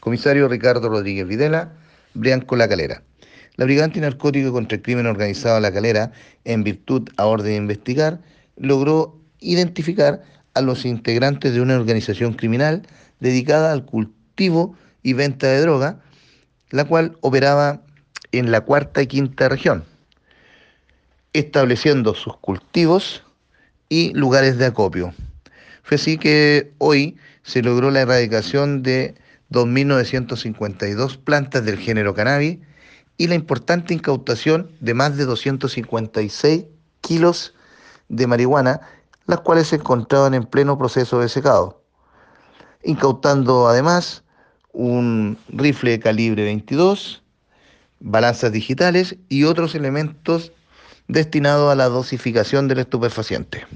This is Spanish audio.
Comisario Ricardo Rodríguez Videla, Brianco La Calera. La Brigada Antinarcótico contra el Crimen Organizado La Calera, en virtud a orden de investigar, logró identificar a los integrantes de una organización criminal dedicada al cultivo y venta de droga, la cual operaba en la cuarta y quinta región, estableciendo sus cultivos y lugares de acopio. Fue así que hoy se logró la erradicación de 2.952 plantas del género cannabis y la importante incautación de más de 256 kilos de marihuana, las cuales se encontraban en pleno proceso de secado, incautando además un rifle de calibre 22, balanzas digitales y otros elementos destinados a la dosificación del estupefaciente.